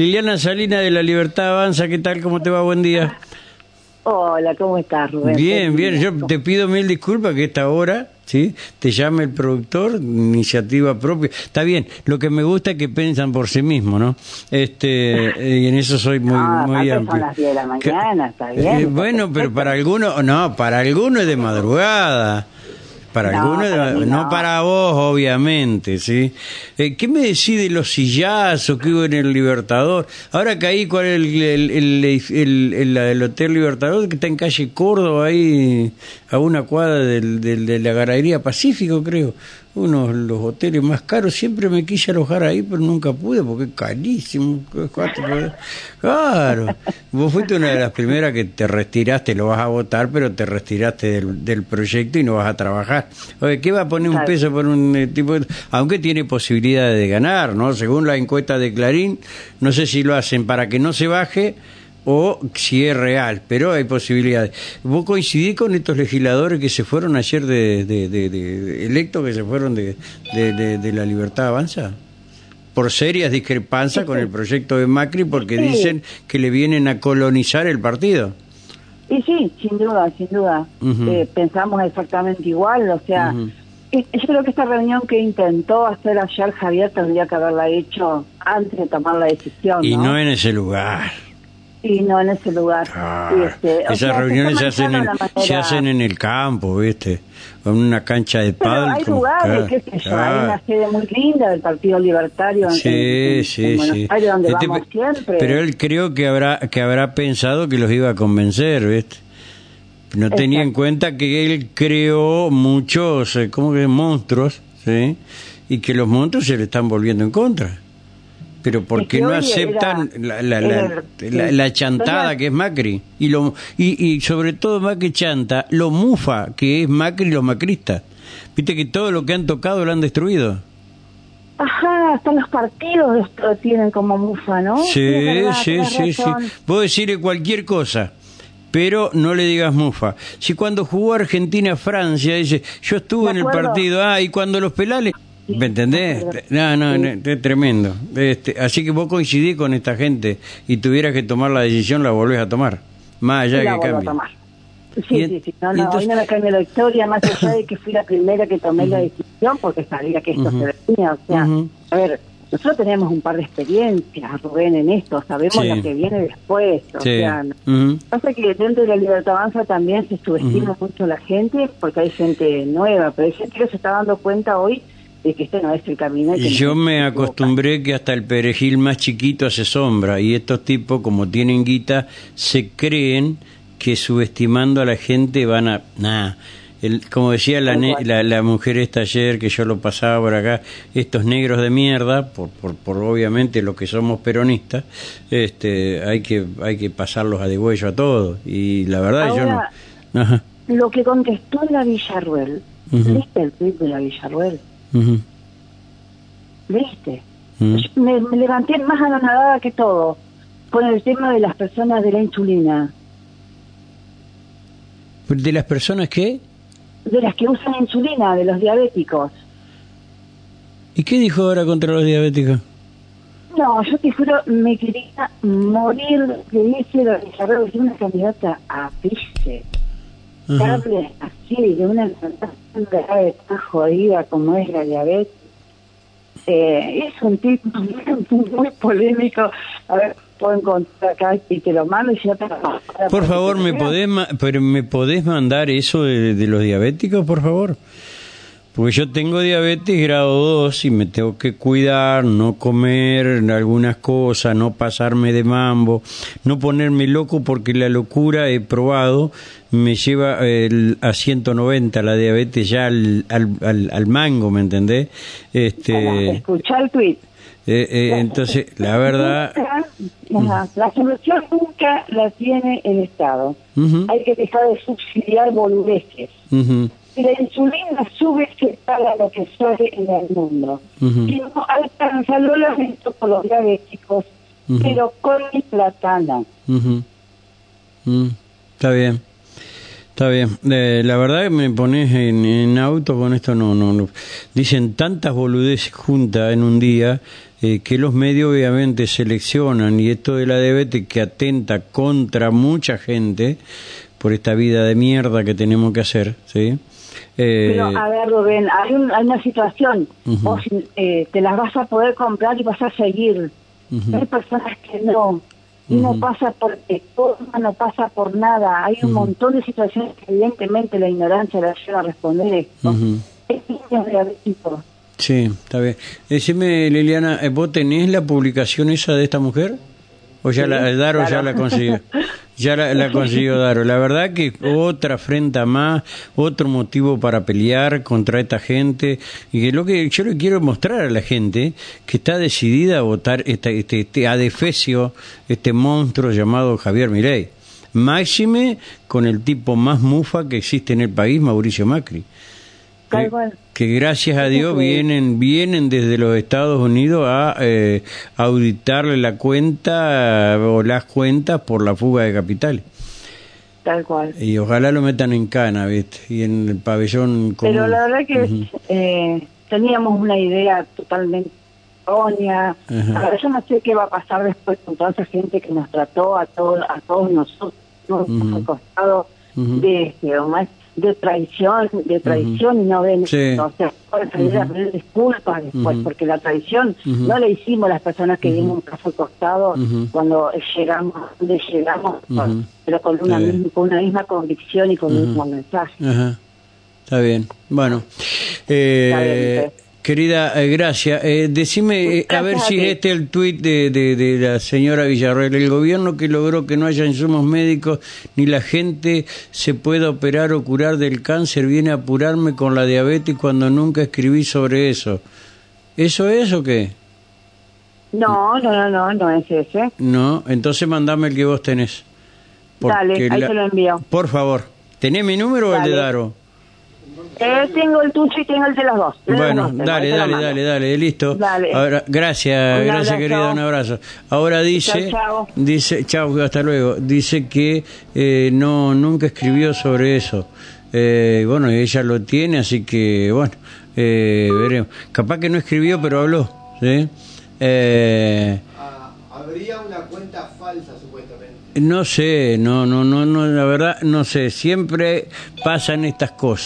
Liliana Salina de La Libertad Avanza, ¿qué tal? ¿Cómo te va? Buen día. Hola, ¿cómo estás, Rubén? Bien, bien. Yo te pido mil disculpas que esta hora, ¿sí? Te llame el productor, iniciativa propia. Está bien, lo que me gusta es que piensan por sí mismos, ¿no? Este, y en eso soy muy, Ah, muy amplio. son las 10 de la mañana, está bien. Eh, bueno, pero para algunos, no, para algunos es de madrugada. Para No, algunos, es para no. no. para vos, obviamente, ¿sí? Eh, ¿Qué me decís de los sillazos que hubo en el Libertador? Ahora caí con el, el, el, el- el- la del Hotel Libertador, que está en calle Córdoba, ahí a una cuadra del, del- de la Galería Pacífico, creo. Uno de los hoteles más caros. Siempre me quise alojar ahí, pero nunca pude porque es carísimo. Cuatro- Claro. Vos fuiste una de las primeras que te retiraste, lo vas a votar, pero te retiraste del, del proyecto y no vas a trabajar. Oye, ¿qué va a poner un peso por un eh, tipo de- Aunque tiene posibilidades de ganar, ¿no? Según la encuesta de Clarín, no sé si lo hacen para que no se baje o si es real, pero hay posibilidades. ¿Vos coincidís con estos legisladores que se fueron ayer de, de, de- de- electos, que se fueron de, la libertad avanza? Por serias discrepancias con el proyecto de Macri, porque Sí. dicen que le vienen a colonizar el partido. Y sí, sin duda, sin duda. Eh, pensamos exactamente igual, o sea, yo creo que esta reunión que intentó hacer ayer Javier tendría que haberla hecho antes de tomar la decisión, Y ¿no? no en ese lugar. Y no en ese lugar. Ah, Y, este, esas sea, reuniones se hacen, en, se hacen en el campo, ¿viste? En una cancha de pádel. hay lugares, qué sé yo, ah. hay una sede muy linda del Partido Libertario Sí, en- sí, en Buenos sí. Aires, donde Este, vamos siempre. Pero él creo que habrá que habrá pensado que los iba a convencer, ¿viste? No tenía en cuenta que él creó muchos, eh, ¿cómo que monstruos, sí? Y que los monstruos se le están volviendo en contra. Pero porque que no aceptan era- la, la, la, era- la- sí. la chantada que es Macri y lo y, y sobre todo más que chanta lo mufa que es Macri y los macristas viste que todo lo que han tocado lo han destruido Ajá, hasta los partidos lo tienen como mufa, ¿no? Sí, verdad, sí, sí, sí. Vos decirle cualquier cosa, pero no le digas mufa. Si cuando jugó Argentina-Francia dice, yo estuve en el partido, ah, y cuando los pelales... ¿Me entendés? No, no, no, es tremendo. Este, así que vos coincidís con esta gente y tuvieras que tomar la decisión, la volvés a tomar. Más allá de que vuelvo a cambie. tomar. Sí, sí, sí. No, no, entonces- hoy no me cambia la historia, más allá de que fui la primera que tomé la decisión porque sabía que esto se venía. O sea, a ver, nosotros tenemos un par de experiencias, Rubén, en esto. Sabemos Sí. lo que viene después. O Sí. sea. Pasa que dentro de la libertad avanza también se subestima mucho la gente porque hay gente nueva, pero hay gente que se está dando cuenta hoy de que no es el camino. y que Y yo me acostumbré que hasta el perejil más chiquito hace sombra y estos tipos como tienen guita se creen que subestimando a la gente van a nada el, como decía la, ne- la, la mujer esta ayer que yo lo pasaba por acá estos negros de mierda por, por, por obviamente los que somos peronistas este hay que hay que pasarlos a degüello a todos y la verdad yo no Ajá. Lo que contestó la Villarruel. ¿viste el tweet de la Villarruel? Ujú. ¿Viste? Yo me, me levanté más anonadada que todo con el tema de las personas de la insulina, de las personas que de las que usan insulina, de los diabéticos. ¿y qué dijo ahora contra los diabéticos? No, yo te juro, me quería morir la Villarruel, es una candidata a vice. Así de una enfermedad grave tan jodida como es la diabetes eh, es un tipo muy polémico a ver puedo encontrar acá y te lo mando y no te lo mando. Por favor, ¿me podés, ma- pero ¿me podés mandar eso de, de los diabéticos, por favor? Porque yo tengo diabetes grado 2 y me tengo que cuidar, no comer algunas cosas, no pasarme de mambo, no ponerme loco porque la locura, he probado, me lleva el- a 190 la diabetes ya al, al, al, al mango, ¿me entendés? Este, escuchá el tweet eh, eh, entonces, la verdad... Ajá, la solución nunca la tiene el Estado. Hay que dejar de subsidiar boludeces. Ujú, si la insulina sube se paga lo que sale en el mundo ujú. y no alcanza lo lamento por los diabéticos pero con mi platana Ujú. Mm, Está bien. Está bien. Eh, la verdad que me pones en, en auto con esto, no, no, no. Dicen tantas boludeces juntas en un día eh, que los medios obviamente seleccionan y esto de la diabetes que atenta contra mucha gente por esta vida de mierda que tenemos que hacer, ¿sí? Eh, Pero a ver, Rubén, hay, una situación, vos eh, te las vas a poder comprar y vas a seguir. Hay personas que no, y no pasa porque no pasa por nada. Hay un montón de situaciones que evidentemente la ignorancia la lleva a responder esto. Es diabético. Sí, está bien. Decime, Liliana, ¿vos tenés la publicación esa de esta mujer? ¿O ya la, Daro ya la consiguió? Ya la, consiguió Daro. La verdad que otra afrenta más, otro motivo para pelear contra esta gente. Y que lo que yo le quiero mostrar a la gente que está decidida a votar este, este, este adefesio, este monstruo llamado Javier Mirey. Máxime con el tipo más mufa que existe en el país, Mauricio Macri que, gracias a Dios vienen vienen desde los Estados Unidos a eh, auditarle la cuenta o las cuentas por la fuga de capitales. Tal cual. Y ojalá lo metan en cana, ¿viste? Y en el pabellón común. Pero la verdad que eh, teníamos una idea totalmente errónea. yo no sé qué va a pasar después con toda esa gente que nos trató a, todos a todos nosotros, nos ha costado de este, de traición, de traición y no ven, sí. o sea, a pedir disculpas después, porque la traición no la hicimos las personas que dimos un caso costado cuando llegamos, donde llegamos, pero con una, misma, con una misma convicción y con un mismo mensaje. Está bien, bueno. Eh, Querida, eh, gracias. Eh, decime, eh, a ver si este es el tuit de, de, la señora Villarreal. El gobierno que logró que no haya insumos médicos ni la gente se pueda operar o curar del cáncer viene a apurarme con la diabetes cuando nunca escribí sobre eso. ¿Eso es o qué? No, no, no, no, no es ese. No, entonces mandame el que vos tenés. Dale, ahí te lo envío. Por favor. ¿Tenés mi número o el de Daro? Eh, tengo el tuyo y tengo el de los dos. bueno, dale, dale, dale, dale, listo. Ahora, gracias, gracias querida, un abrazo. Ahora dice, dice, chao, hasta luego. Dice que eh, no, nunca escribió sobre eso. Eh, bueno, ella lo tiene, así que bueno, eh, veremos. Capaz que no escribió, pero habló. ¿sí? Eh, habría una cuenta falsa, supuestamente. No sé, no, no, no, no, la verdad, no sé. Siempre pasan estas cosas.